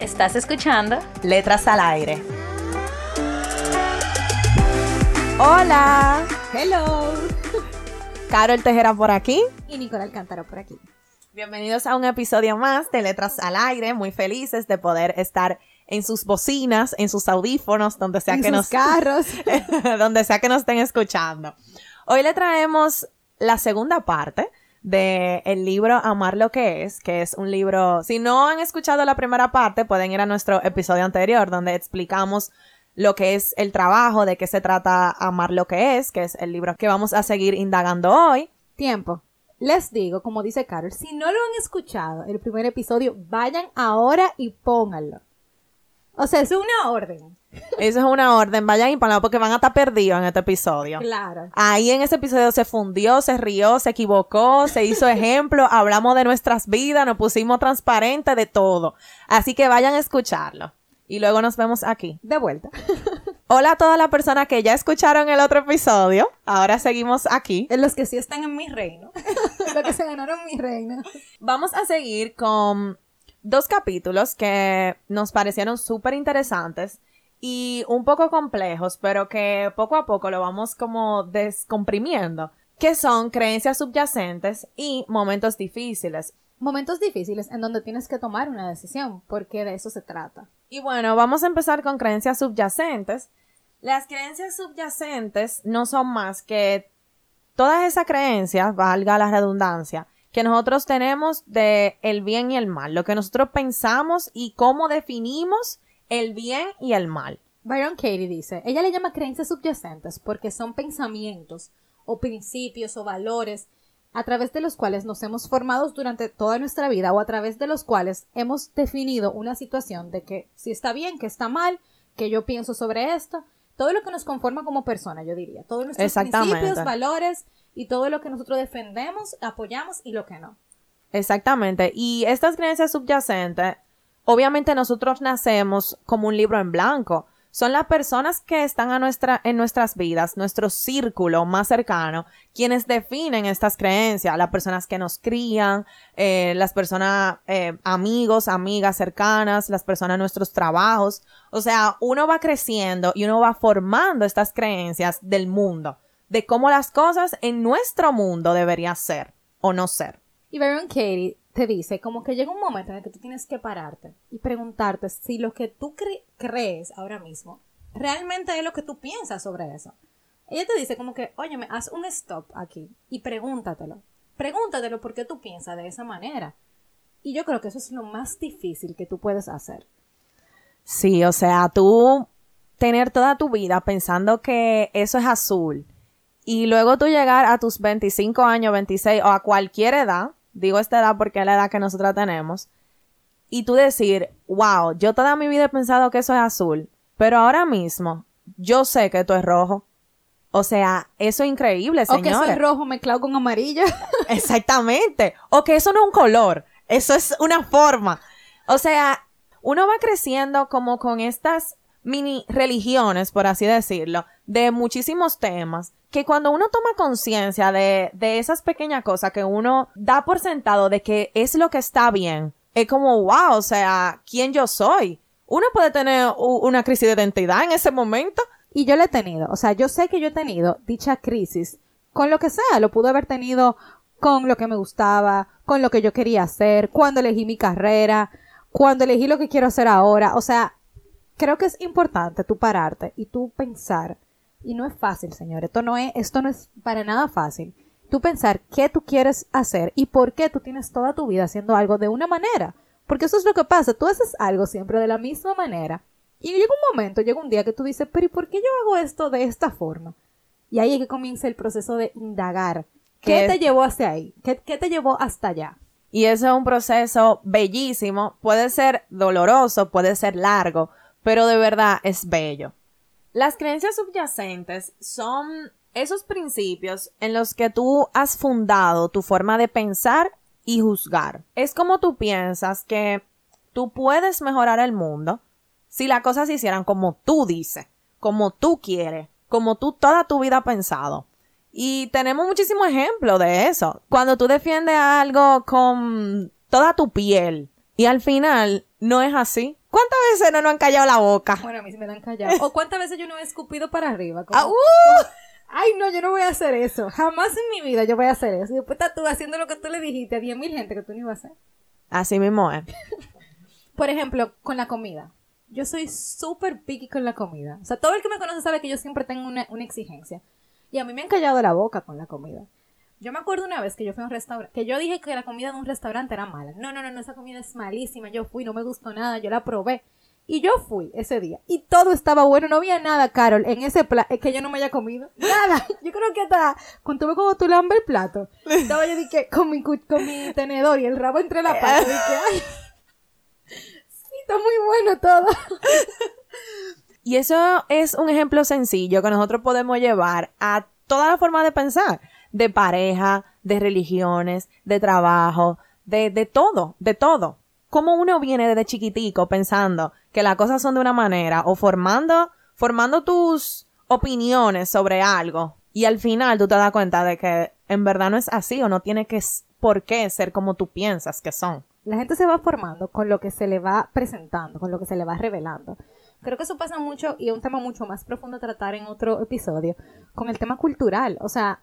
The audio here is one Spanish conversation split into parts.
Estás escuchando Letras al Aire. Hola. Hello. Carol Tejera por aquí. Y Nicolás Alcántara por aquí. Bienvenidos a un episodio más de Letras al Aire. Muy felices de poder estar en sus bocinas, en sus audífonos, donde sea en que sus nos carros, donde sea que nos estén escuchando. Hoy le traemos la segunda parte del el libro Amar lo que es, que es un libro, si no han escuchado la primera parte, pueden ir a nuestro episodio anterior donde explicamos lo que es el trabajo, de qué se trata Amar lo que es, que es el libro que vamos a seguir indagando hoy. Tiempo. Les digo, como dice Carol, si no lo han escuchado, el primer episodio, vayan ahora y pónganlo. O sea, es una orden. Eso es una orden, vayan pónganlo porque van a estar perdidos en este episodio. Claro. Ahí en ese episodio se fundió, se rió, se equivocó, se hizo ejemplo, hablamos de nuestras vidas, nos pusimos transparente de todo. Así que vayan a escucharlo y luego nos vemos aquí. De vuelta. Hola a todas las personas que ya escucharon el otro episodio. Ahora seguimos aquí. En los que sí están en mi reino. los que se ganaron mi reino. Vamos a seguir con dos capítulos que nos parecieron súper interesantes y un poco complejos, pero que poco a poco lo vamos como descomprimiendo, que son creencias subyacentes y momentos difíciles. Momentos difíciles en donde tienes que tomar una decisión, porque de eso se trata. Y bueno, vamos a empezar con creencias subyacentes. Las creencias subyacentes no son más que todas esas creencias, valga la redundancia, que nosotros tenemos de el bien y el mal, lo que nosotros pensamos y cómo definimos el bien y el mal. Byron Katie dice, ella le llama creencias subyacentes porque son pensamientos o principios o valores a través de los cuales nos hemos formado durante toda nuestra vida o a través de los cuales hemos definido una situación de que si está bien, que está mal, que yo pienso sobre esto, todo lo que nos conforma como persona, yo diría, todos nuestros principios, valores y todo lo que nosotros defendemos, apoyamos y lo que no. Exactamente. Y estas creencias subyacentes, obviamente nosotros nacemos como un libro en blanco son las personas que están a nuestra, en nuestras vidas, nuestro círculo más cercano, quienes definen estas creencias, las personas que nos crían, eh, las personas, eh, amigos, amigas cercanas, las personas nuestros trabajos. O sea, uno va creciendo y uno va formando estas creencias del mundo, de cómo las cosas en nuestro mundo deberían ser o no ser. Y Baron Katie te dice como que llega un momento en el que tú tienes que pararte y preguntarte si lo que tú crees ahora mismo realmente es lo que tú piensas sobre eso. Ella te dice como que, óyeme, haz un stop aquí y pregúntatelo. Pregúntatelo por qué tú piensas de esa manera. Y yo creo que eso es lo más difícil que tú puedes hacer. Sí, o sea, tú tener toda tu vida pensando que eso es azul y luego tú llegar a tus 25 años, 26 o a cualquier edad digo esta edad porque es la edad que nosotros tenemos, y tú decir, wow, yo toda mi vida he pensado que eso es azul, pero ahora mismo yo sé que esto es rojo. O sea, eso es increíble, señores. O que eso es rojo mezclado con amarillo. Exactamente. O que eso no es un color, eso es una forma. O sea, uno va creciendo como con estas mini religiones, por así decirlo, de muchísimos temas que cuando uno toma conciencia de, de esas pequeñas cosas que uno da por sentado de que es lo que está bien, es como, wow, o sea, ¿quién yo soy? Uno puede tener una crisis de identidad en ese momento. Y yo la he tenido, o sea, yo sé que yo he tenido dicha crisis con lo que sea, lo pude haber tenido con lo que me gustaba, con lo que yo quería hacer, cuando elegí mi carrera, cuando elegí lo que quiero hacer ahora, o sea, creo que es importante tú pararte y tú pensar y no es fácil, señor. Esto no es, esto no es para nada fácil. Tú pensar qué tú quieres hacer y por qué tú tienes toda tu vida haciendo algo de una manera. Porque eso es lo que pasa. Tú haces algo siempre de la misma manera. Y llega un momento, llega un día que tú dices, pero ¿y por qué yo hago esto de esta forma? Y ahí es que comienza el proceso de indagar. ¿Qué, te llevó hacia ahí? ¿Qué, ¿Qué te llevó hasta allá? Y eso es un proceso bellísimo. Puede ser doloroso, puede ser largo, pero de verdad es bello. Las creencias subyacentes son esos principios en los que tú has fundado tu forma de pensar y juzgar. Es como tú piensas que tú puedes mejorar el mundo si las cosas se hicieran como tú dices, como tú quieres, como tú toda tu vida has pensado. Y tenemos muchísimos ejemplos de eso. Cuando tú defiendes algo con toda tu piel y al final no es así. ¿Cuántas veces no nos han callado la boca? Bueno, a mí sí me la han callado. ¿O cuántas veces yo no he escupido para arriba? Como- Ah, uh. como, Ay, no, yo no voy a hacer eso. Jamás en mi vida yo voy a hacer eso. Y después estás tú haciendo lo que tú le dijiste a 10.000 gente que tú no ibas a hacer. Así mismo es. Por ejemplo, con la comida. Yo soy súper picky con la comida. O sea, todo el que me conoce sabe que yo siempre tengo una, una exigencia. Y a mí me han callado la boca con la comida. Yo me acuerdo una vez que yo fui a un restaurante, que yo dije que la comida de un restaurante era mala. No, no, no, no, esa comida es malísima. Yo fui, no me gustó nada, yo la probé. Y yo fui ese día. Y todo estaba bueno, no había nada, Carol, en ese plato, que yo no me haya comido. Nada. Yo creo que hasta cuando como tú lambes el plato, estaba yo dije, con mi, con mi tenedor y el rabo entre la pata. Dije, ay, sí, está muy bueno todo. Y eso es un ejemplo sencillo que nosotros podemos llevar a toda la forma de pensar, de pareja, de religiones, de trabajo, de, de todo, de todo. Como uno viene desde chiquitico pensando que las cosas son de una manera o formando, formando tus opiniones sobre algo y al final tú te das cuenta de que en verdad no es así o no tiene que por qué ser como tú piensas que son. La gente se va formando con lo que se le va presentando, con lo que se le va revelando. Creo que eso pasa mucho y es un tema mucho más profundo a tratar en otro episodio, con el tema cultural. O sea,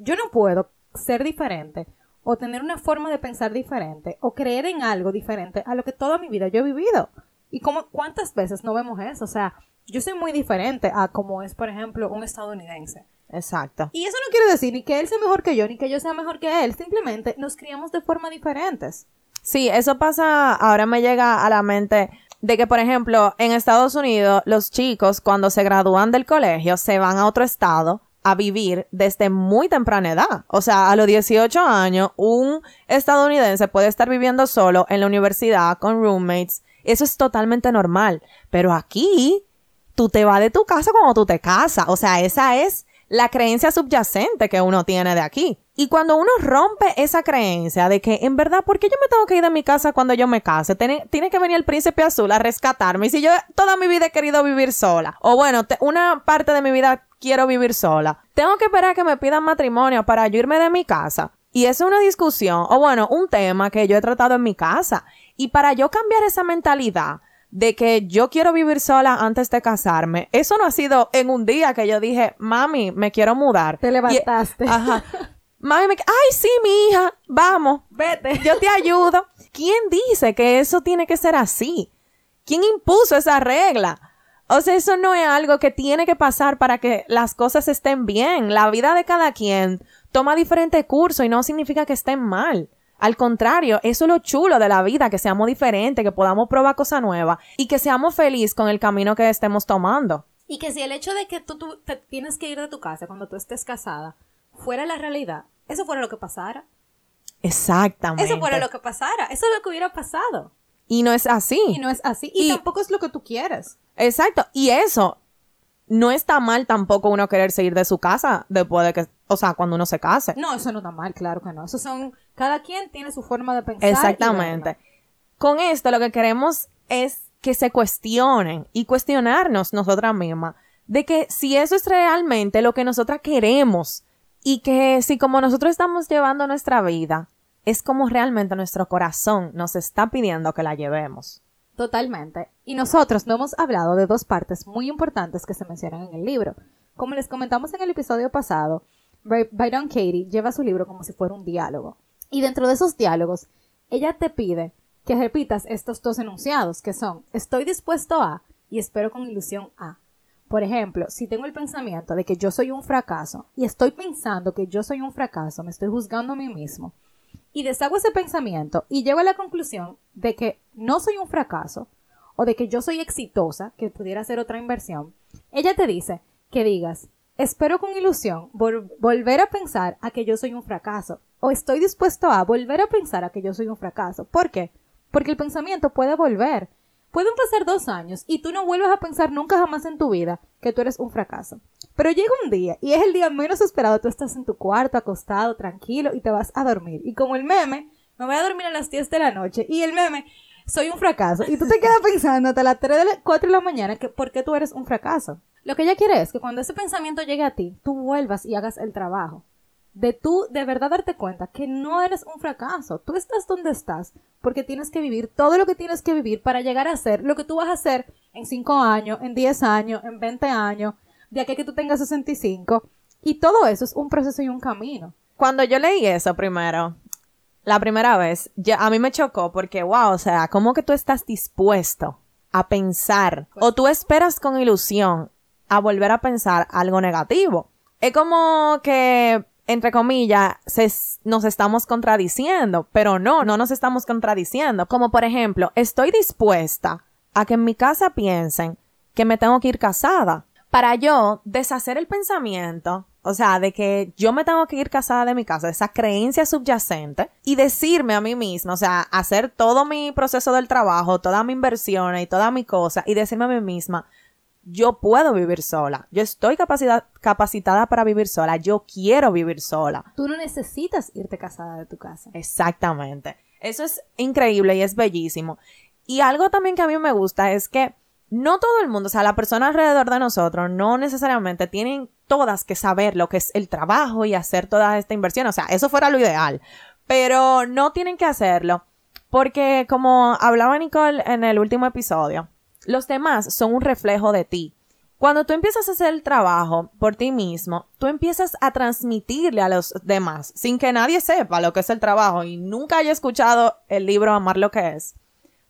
yo no puedo ser diferente o tener una forma de pensar diferente o creer en algo diferente a lo que toda mi vida yo he vivido. ¿Y cómo, cuántas veces no vemos eso? O sea, yo soy muy diferente a como es, por ejemplo, un estadounidense. Exacto. Y eso no quiere decir ni que él sea mejor que yo, ni que yo sea mejor que él. Simplemente nos criamos de forma diferentes. Sí, eso pasa, ahora me llega a la mente de que, por ejemplo, en Estados Unidos, los chicos cuando se gradúan del colegio se van a otro estado a vivir desde muy temprana edad. O sea, a los 18 años, un estadounidense puede estar viviendo solo en la universidad con roommates. Eso es totalmente normal. Pero aquí, tú te vas de tu casa cuando tú te casas. O sea, esa es la creencia subyacente que uno tiene de aquí. Y cuando uno rompe esa creencia de que en verdad, ¿por qué yo me tengo que ir de mi casa cuando yo me case? Tiene, que venir el príncipe azul a rescatarme. Y si yo toda mi vida he querido vivir sola, o bueno, te- una parte de mi vida quiero vivir sola, tengo que esperar a que me pidan matrimonio para yo irme de mi casa. Y es una discusión, o bueno, un tema que yo he tratado en mi casa. Y para yo cambiar esa mentalidad de que yo quiero vivir sola antes de casarme, eso no ha sido en un día que yo dije, mami, me quiero mudar. Te Y- levantaste. ajá. Mami, me, ay, sí, mi hija, vamos, Vete. yo te ayudo. ¿Quién dice que eso tiene que ser así? ¿Quién impuso esa regla? O sea, eso no es algo que tiene que pasar para que las cosas estén bien. La vida de cada quien toma diferente curso y no significa que estén mal. Al contrario, eso es lo chulo de la vida, que seamos diferentes, que podamos probar cosas nuevas y que seamos felices con el camino que estemos tomando. Y que si el hecho de que tú, tú te tienes que ir de tu casa cuando tú estés casada fuera la realidad, eso fuera lo que pasara. Exactamente. Eso fuera lo que pasara. Eso es lo que hubiera pasado. Y no es así. Y no es así. Y, Y- tampoco es lo que tú quieres. Exacto. Y eso no está mal tampoco uno querer seguir de su casa después de que, o sea, cuando uno se case. No, eso no está mal, claro que no. Eso son, cada quien tiene su forma de pensar. Exactamente. Con esto lo que queremos es que se cuestionen y cuestionarnos nosotras mismas de que si eso es realmente lo que nosotras queremos y que si como nosotros estamos llevando nuestra vida es como realmente nuestro corazón nos está pidiendo que la llevemos. Totalmente. Y nosotros no hemos hablado de dos partes muy importantes que se mencionan en el libro. Como les comentamos en el episodio pasado, By- Byron Katie lleva su libro como si fuera un diálogo. Y dentro de esos diálogos, ella te pide que repitas estos dos enunciados, que son estoy dispuesto a y espero con ilusión a. Por ejemplo, si tengo el pensamiento de que yo soy un fracaso y estoy pensando que yo soy un fracaso, me estoy juzgando a mí mismo, y deshago ese pensamiento y llego a la conclusión de que no soy un fracaso o de que yo soy exitosa, que pudiera ser otra inversión, ella te dice que digas, espero con ilusión vol- volver a pensar a que yo soy un fracaso o estoy dispuesto a volver a pensar a que yo soy un fracaso. ¿Por qué? Porque el pensamiento puede volver. Pueden pasar dos años y tú no vuelves a pensar nunca jamás en tu vida que tú eres un fracaso. Pero llega un día y es el día menos esperado. Tú estás en tu cuarto, acostado, tranquilo y te vas a dormir. Y como el meme, me voy a dormir a las 10 de la noche y el meme, soy un fracaso. Y tú te quedas pensando hasta las 3 de la, 4 de la mañana que por qué tú eres un fracaso. Lo que ella quiere es que cuando ese pensamiento llegue a ti, tú vuelvas y hagas el trabajo de tú de verdad darte cuenta que no eres un fracaso. Tú estás donde estás porque tienes que vivir todo lo que tienes que vivir para llegar a ser lo que tú vas a hacer en 5 años, en 10 años, en 20 años, de aquí a que tú tengas 65. Y todo eso es un proceso y un camino. Cuando yo leí eso primero, la primera vez, ya, a mí me chocó porque, wow, o sea, ¿cómo que tú estás dispuesto a pensar o tú esperas con ilusión a volver a pensar algo negativo? Es como que entre comillas, nos estamos contradiciendo, pero no, no nos estamos contradiciendo. Como por ejemplo, estoy dispuesta a que en mi casa piensen que me tengo que ir casada. Para yo deshacer el pensamiento, o sea, de que yo me tengo que ir casada de mi casa, esa creencia subyacente, y decirme a mí misma, o sea, hacer todo mi proceso del trabajo, toda mi inversión y toda mi cosa, y decirme a mí misma, yo puedo vivir sola. Yo estoy capacitada para vivir sola. Yo quiero vivir sola. Tú no necesitas irte casada de tu casa. Exactamente. Eso es increíble y es bellísimo. Y algo también que a mí me gusta es que no todo el mundo, o sea, la persona alrededor de nosotros no necesariamente tienen todas que saber lo que es el trabajo y hacer toda esta inversión. O sea, eso fuera lo ideal. Pero no tienen que hacerlo. Porque como hablaba Nicole en el último episodio, los demás son un reflejo de ti. Cuando tú empiezas a hacer el trabajo por ti mismo, tú empiezas a transmitirle a los demás, sin que nadie sepa lo que es el trabajo y nunca haya escuchado el libro Amar lo que es.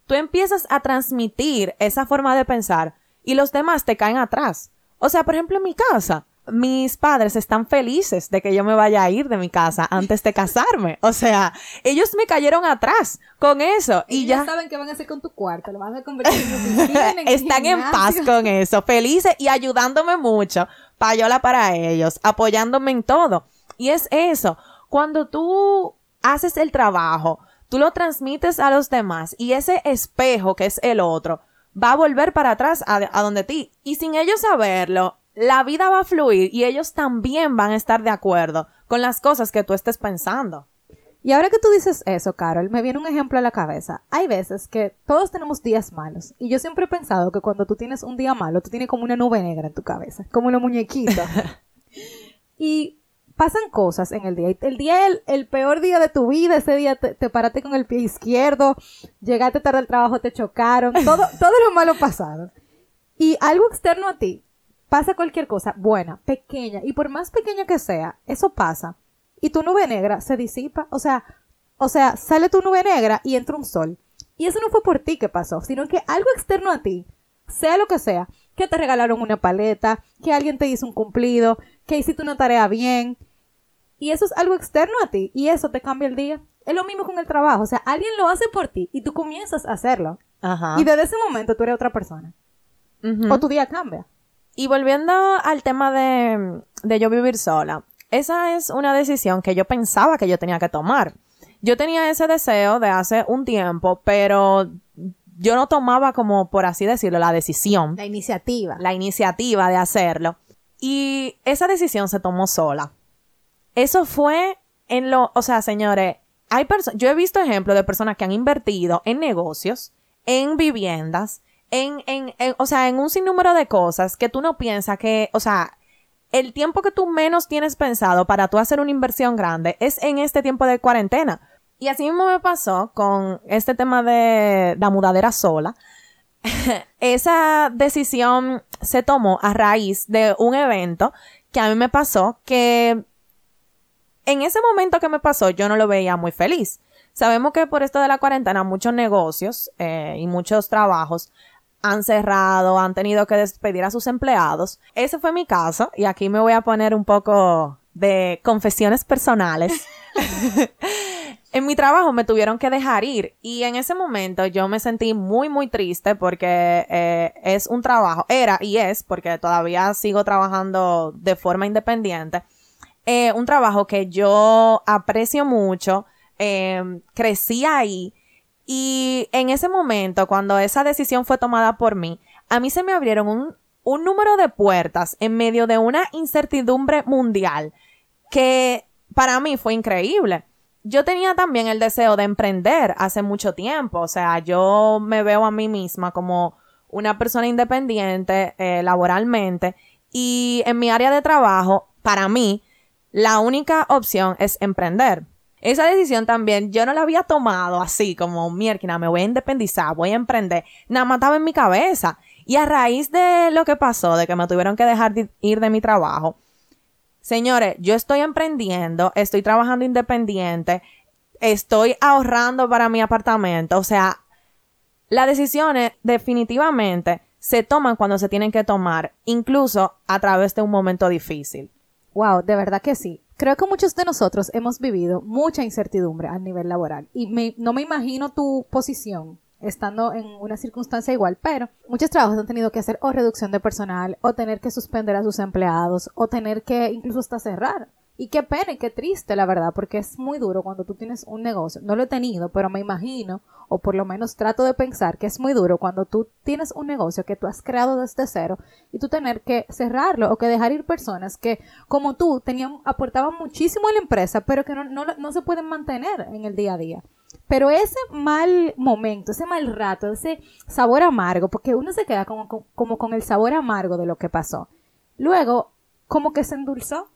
Tú empiezas a transmitir esa forma de pensar y los demás te caen atrás. O sea, por ejemplo, en mi casa, mis padres están felices de que yo me vaya a ir de mi casa antes de casarme. O sea, ellos me cayeron atrás con eso y ya saben qué van a hacer con tu cuarto, lo van a convertir en Están en paz con eso, felices y ayudándome mucho, payola para ellos, apoyándome en todo. Y es eso, cuando tú haces el trabajo, tú lo transmites a los demás y ese espejo que es el otro va a volver para atrás a, a donde ti. Y sin ellos saberlo, la vida va a fluir y ellos también van a estar de acuerdo con las cosas que tú estés pensando. Y ahora que tú dices eso, Carol, me viene un ejemplo a la cabeza. Hay veces que todos tenemos días malos. Y yo siempre he pensado que cuando tú tienes un día malo, tú tienes como una nube negra en tu cabeza, como una muñequita. y pasan cosas en el día. El día, el, el peor día de tu vida, ese día te, te, paraste con el pie izquierdo, llegaste tarde al trabajo, te chocaron, todo, todo lo malo pasado. Y algo externo a ti pasa cualquier cosa buena, pequeña, y por más pequeña que sea, eso pasa. Y tu nube negra se disipa, o sea, o sea, sale tu nube negra y entra un sol. Y eso no fue por ti que pasó, sino que algo externo a ti, sea lo que sea, que te regalaron una paleta, que alguien te hizo un cumplido, que hiciste una tarea bien. Y eso es algo externo a ti y eso te cambia el día. Es lo mismo con el trabajo, o sea, alguien lo hace por ti y tú comienzas a hacerlo. Y desde ese momento tú eres otra persona. O tu día cambia. Y volviendo al tema de, de yo vivir sola, esa es una decisión que yo pensaba que yo tenía que tomar. Yo tenía ese deseo de hace un tiempo, pero yo no tomaba como, por así decirlo, la decisión. La iniciativa. La iniciativa de hacerlo. Y esa decisión se tomó sola. Eso fue en lo, o sea, señores, hay personas, yo he visto ejemplos de personas que han invertido en negocios, en viviendas, en, en, o sea, en un sinnúmero de cosas que tú no piensas que, o sea, el tiempo que tú menos tienes pensado para tú hacer una inversión grande es en este tiempo de cuarentena. Y así mismo me pasó con este tema de la mudadera sola. Esa decisión se tomó a raíz de un evento que a mí me pasó que en ese momento que me pasó yo no lo veía muy feliz. Sabemos que por esto de la cuarentena muchos negocios eh, y muchos trabajos han cerrado, han tenido que despedir a sus empleados. Ese fue mi caso y aquí me voy a poner un poco de confesiones personales. en mi trabajo me tuvieron que dejar ir y en ese momento yo me sentí muy muy triste porque eh, es un trabajo, era y es porque todavía sigo trabajando de forma independiente. eh, un trabajo que yo aprecio mucho, eh, crecí ahí y en ese momento, cuando esa decisión fue tomada por mí, a mí se me abrieron un, un número de puertas en medio de una incertidumbre mundial que para mí fue increíble. Yo tenía también el deseo de emprender hace mucho tiempo, o sea, yo me veo a mí misma como una persona independiente eh, laboralmente y en mi área de trabajo, para mí, la única opción es emprender. Esa decisión también yo no la había tomado así como, mierda, me voy a independizar, voy a emprender. Nada más estaba en mi cabeza. Y a raíz de lo que pasó, de que me tuvieron que dejar de ir de mi trabajo, señores, yo estoy emprendiendo, estoy trabajando independiente, estoy ahorrando para mi apartamento. O sea, las decisiones definitivamente se toman cuando se tienen que tomar, incluso a través de un momento difícil. Wow, de verdad que sí. Creo que muchos de nosotros hemos vivido mucha incertidumbre a nivel laboral y no me imagino tu posición estando en una circunstancia igual, pero muchos trabajos han tenido que hacer o reducción de personal o tener que suspender a sus empleados o tener que incluso hasta cerrar. Y qué pena y qué triste, la verdad, porque es muy duro cuando tú tienes un negocio. No lo he tenido, pero me imagino, o por lo menos trato de pensar que es muy duro cuando tú tienes un negocio que tú has creado desde cero y tú tener que cerrarlo o que dejar ir personas que, como tú, tenían, aportaban muchísimo a la empresa, pero que no, no, no se pueden mantener en el día a día. Pero ese mal momento, ese mal rato, ese sabor amargo, porque uno se queda como, como, como con el sabor amargo de lo que pasó. Luego, como que se endulzó.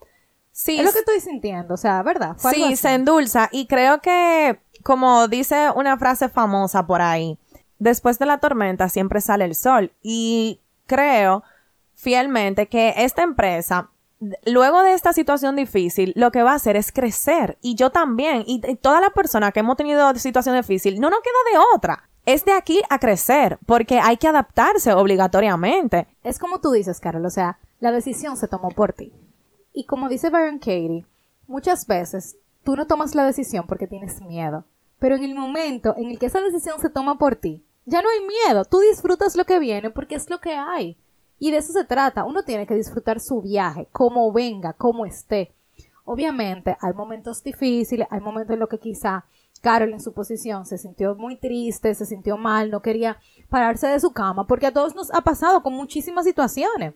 Sí, Es lo que estoy sintiendo, o sea, ¿verdad? Sí, se endulza y creo que, como dice una frase famosa por ahí, después de la tormenta siempre sale el sol y creo fielmente que esta empresa, luego de esta situación difícil, lo que va a hacer es crecer y yo también y, todas las personas que hemos tenido situación difícil, no nos queda de otra. Es de aquí a crecer porque hay que adaptarse obligatoriamente. Es como tú dices, Carol, o sea, la decisión se tomó por ti. Y como dice Byron Katie, muchas veces tú no tomas la decisión porque tienes miedo. Pero en el momento en el que esa decisión se toma por ti, ya no hay miedo. Tú disfrutas lo que viene porque es lo que hay. Y de eso se trata. Uno tiene que disfrutar su viaje, como venga, como esté. Obviamente hay momentos difíciles, hay momentos en los que quizá Carol en su posición se sintió muy triste, se sintió mal, no quería pararse de su cama, porque a todos nos ha pasado con muchísimas situaciones.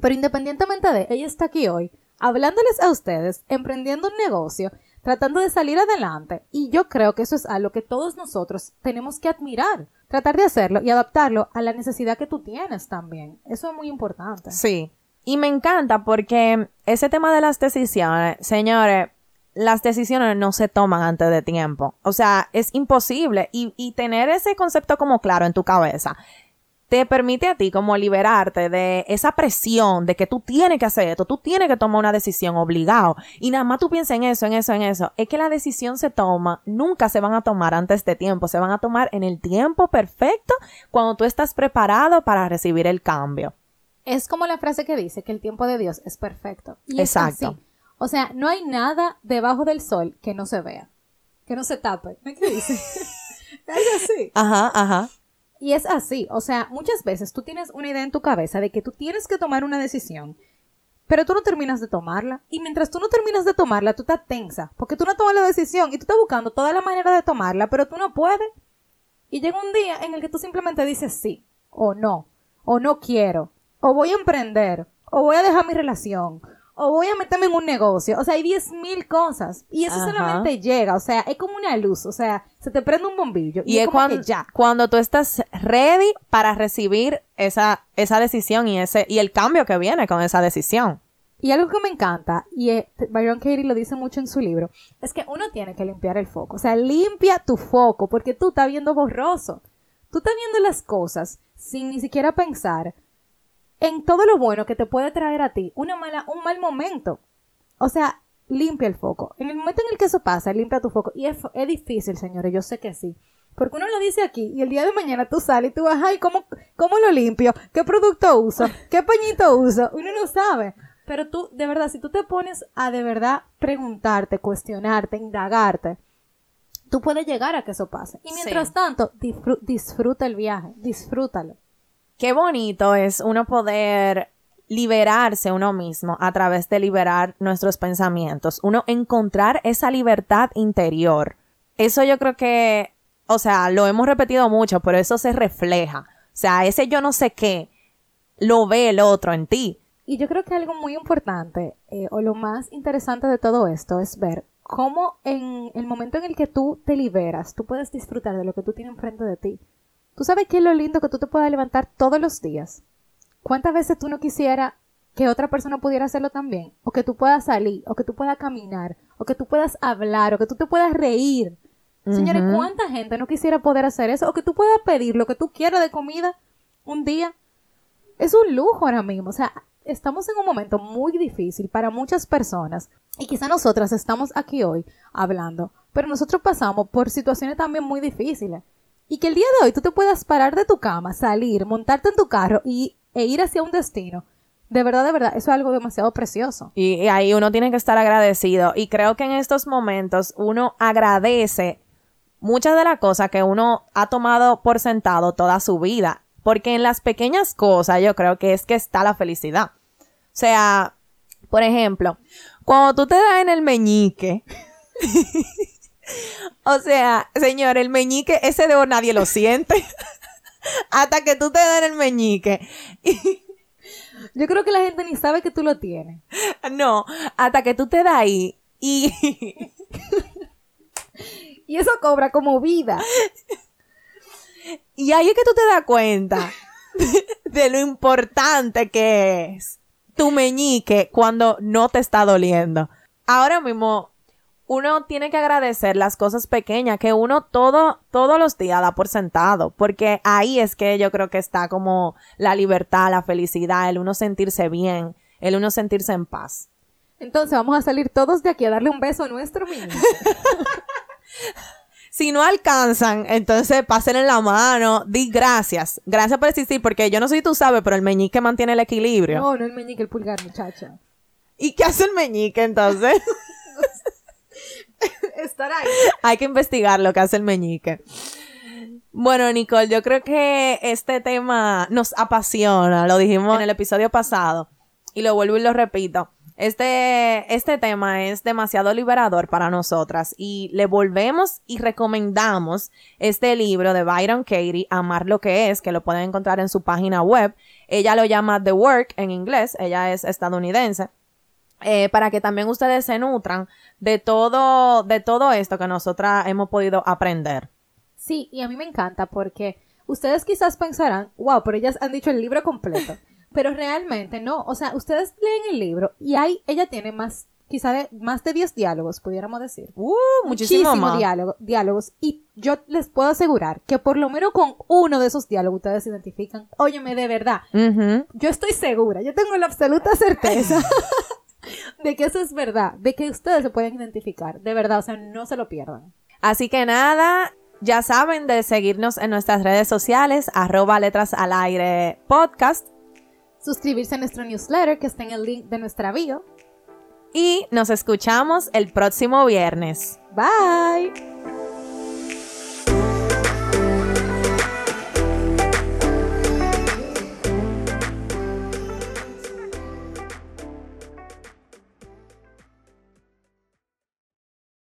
Pero independientemente de, ella está aquí hoy, hablándoles a ustedes, emprendiendo un negocio, tratando de salir adelante. Y yo creo que eso es algo que todos nosotros tenemos que admirar, tratar de hacerlo y adaptarlo a la necesidad que tú tienes también. Eso es muy importante. Sí. Y me encanta porque ese tema de las decisiones, señores, las decisiones no se toman antes de tiempo. O sea, es imposible. Y, y tener ese concepto como claro en tu cabeza te permite a ti como liberarte de esa presión de que tú tienes que hacer esto, tú tienes que tomar una decisión obligado. Y nada más tú piensas en eso, en eso, en eso. Es que la decisión se toma, nunca se van a tomar antes de tiempo, se van a tomar en el tiempo perfecto cuando tú estás preparado para recibir el cambio. Es como la frase que dice que el tiempo de Dios es perfecto. Y Exacto. O sea, no hay nada debajo del sol que no se vea, que no se tape. ¿Qué dice? es así. Ajá, ajá. Y es así, o sea, muchas veces tú tienes una idea en tu cabeza de que tú tienes que tomar una decisión, pero tú no terminas de tomarla. Y mientras tú no terminas de tomarla, tú estás tensa, porque tú no tomas la decisión y tú estás buscando toda la manera de tomarla, pero tú no puedes. Y llega un día en el que tú simplemente dices sí, o no, o no quiero, o voy a emprender, o voy a dejar mi relación, o voy a meterme en un negocio. O sea, hay diez mil cosas. Y eso Ajá. solamente llega, o sea, es como una luz, o sea, se te prende un bombillo. Y, Y es, es como cuando, que ya. cuando tú estás ready para recibir esa, esa decisión y ese, y el cambio que viene con esa decisión. Y algo que me encanta, y eh, Byron Katie lo dice mucho en su libro, es que uno tiene que limpiar el foco. O sea, limpia tu foco, porque tú estás viendo borroso. Tú estás viendo las cosas sin ni siquiera pensar en todo lo bueno que te puede traer a ti una mala, un mal momento. O sea, limpia el foco. En el momento en el que eso pasa, limpia tu foco. Y es, es difícil, señores, yo sé que sí. Porque uno lo dice aquí y el día de mañana tú sales y tú vas, ay, ¿cómo, ¿cómo lo limpio? ¿Qué producto uso? ¿Qué pañito uso? Uno no sabe. Pero tú, de verdad, si tú te pones a de verdad preguntarte, cuestionarte, indagarte, tú puedes llegar a que eso pase. Y mientras Sí. tanto, disfru- disfruta el viaje, disfrútalo. Qué bonito es uno poder liberarse uno mismo a través de liberar nuestros pensamientos, uno encontrar esa libertad interior. Eso yo creo que, o sea, lo hemos repetido mucho, pero eso se refleja. O sea, ese yo no sé qué, lo ve el otro en ti. Y yo creo que algo muy importante, eh, o lo más interesante de todo esto, es ver cómo en el momento en el que tú te liberas, tú puedes disfrutar de lo que tú tienes enfrente de ti. ¿Tú sabes qué es lo lindo que tú te puedas levantar todos los días? ¿Cuántas veces tú no quisieras que otra persona pudiera hacerlo también? O que tú puedas salir, o que tú puedas caminar, o que tú puedas hablar, o que tú te puedas reír. Señores, ¿cuánta gente no quisiera poder hacer eso? O que tú puedas pedir lo que tú quieras de comida un día. Es un lujo ahora mismo. O sea, estamos en un momento muy difícil para muchas personas. Y quizá nosotras estamos aquí hoy hablando. Pero nosotros pasamos por situaciones también muy difíciles. Y que el día de hoy tú te puedas parar de tu cama, salir, montarte en tu carro y e ir hacia un destino, de verdad, de verdad, eso es algo demasiado precioso. Y, ahí uno tiene que estar agradecido. Y creo que en estos momentos uno agradece muchas de las cosas que uno ha tomado por sentado toda su vida. Porque en las pequeñas cosas yo creo que es que está la felicidad. O sea, por ejemplo, cuando tú te das en el meñique. o sea, señor, el meñique, ese dedo nadie lo siente. hasta que tú te den el meñique. Yo creo que la gente ni sabe que tú lo tienes. No, hasta que tú te das ahí y... y eso cobra como vida. Y ahí es que tú te das cuenta de lo importante que es tu meñique cuando no te está doliendo. Ahora mismo uno tiene que agradecer las cosas pequeñas que uno todo, todos los días da por sentado, porque ahí es que yo creo que está como la libertad, la felicidad, el uno sentirse bien, el uno sentirse en paz. Entonces vamos a salir todos de aquí a darle un beso a nuestro niño. si no alcanzan, entonces pásenle la mano, di gracias. Gracias por existir, porque yo no sé si tú sabes, pero el meñique mantiene el equilibrio. No, no el meñique, el pulgar, muchacha. ¿Y qué hace el meñique entonces? estar ahí. Hay que investigar lo que hace el meñique. Bueno, Nicole, yo creo que este tema nos apasiona, lo dijimos en el episodio pasado y lo vuelvo y lo repito. Este, este tema es demasiado liberador para nosotras y le volvemos y recomendamos este libro de Byron Katie, Amar lo que es, que lo pueden encontrar en su página web. Ella lo llama The Work en inglés, ella es estadounidense. Eh, para que también ustedes se nutran de todo, de todo esto que nosotras hemos podido aprender. Sí, y a mí me encanta porque ustedes quizás pensarán, wow, pero ellas han dicho el libro completo. pero realmente no, o sea, ustedes leen el libro y ahí ella tiene más, quizá de, más de 10 diálogos, pudiéramos decir. Uh, muchísimo, Diálogo, diálogos. Y yo les puedo asegurar que por lo menos con uno de esos diálogos ustedes se identifican. Óyeme, de verdad. Yo estoy segura, yo tengo la absoluta certeza de que eso es verdad, de que ustedes se pueden identificar, de verdad, o sea, no se lo pierdan. Así que nada, ya saben de seguirnos en nuestras redes sociales, arroba letras al aire podcast. Suscribirse a nuestro newsletter que está en el link de nuestra bio. Y nos escuchamos el próximo viernes. Bye.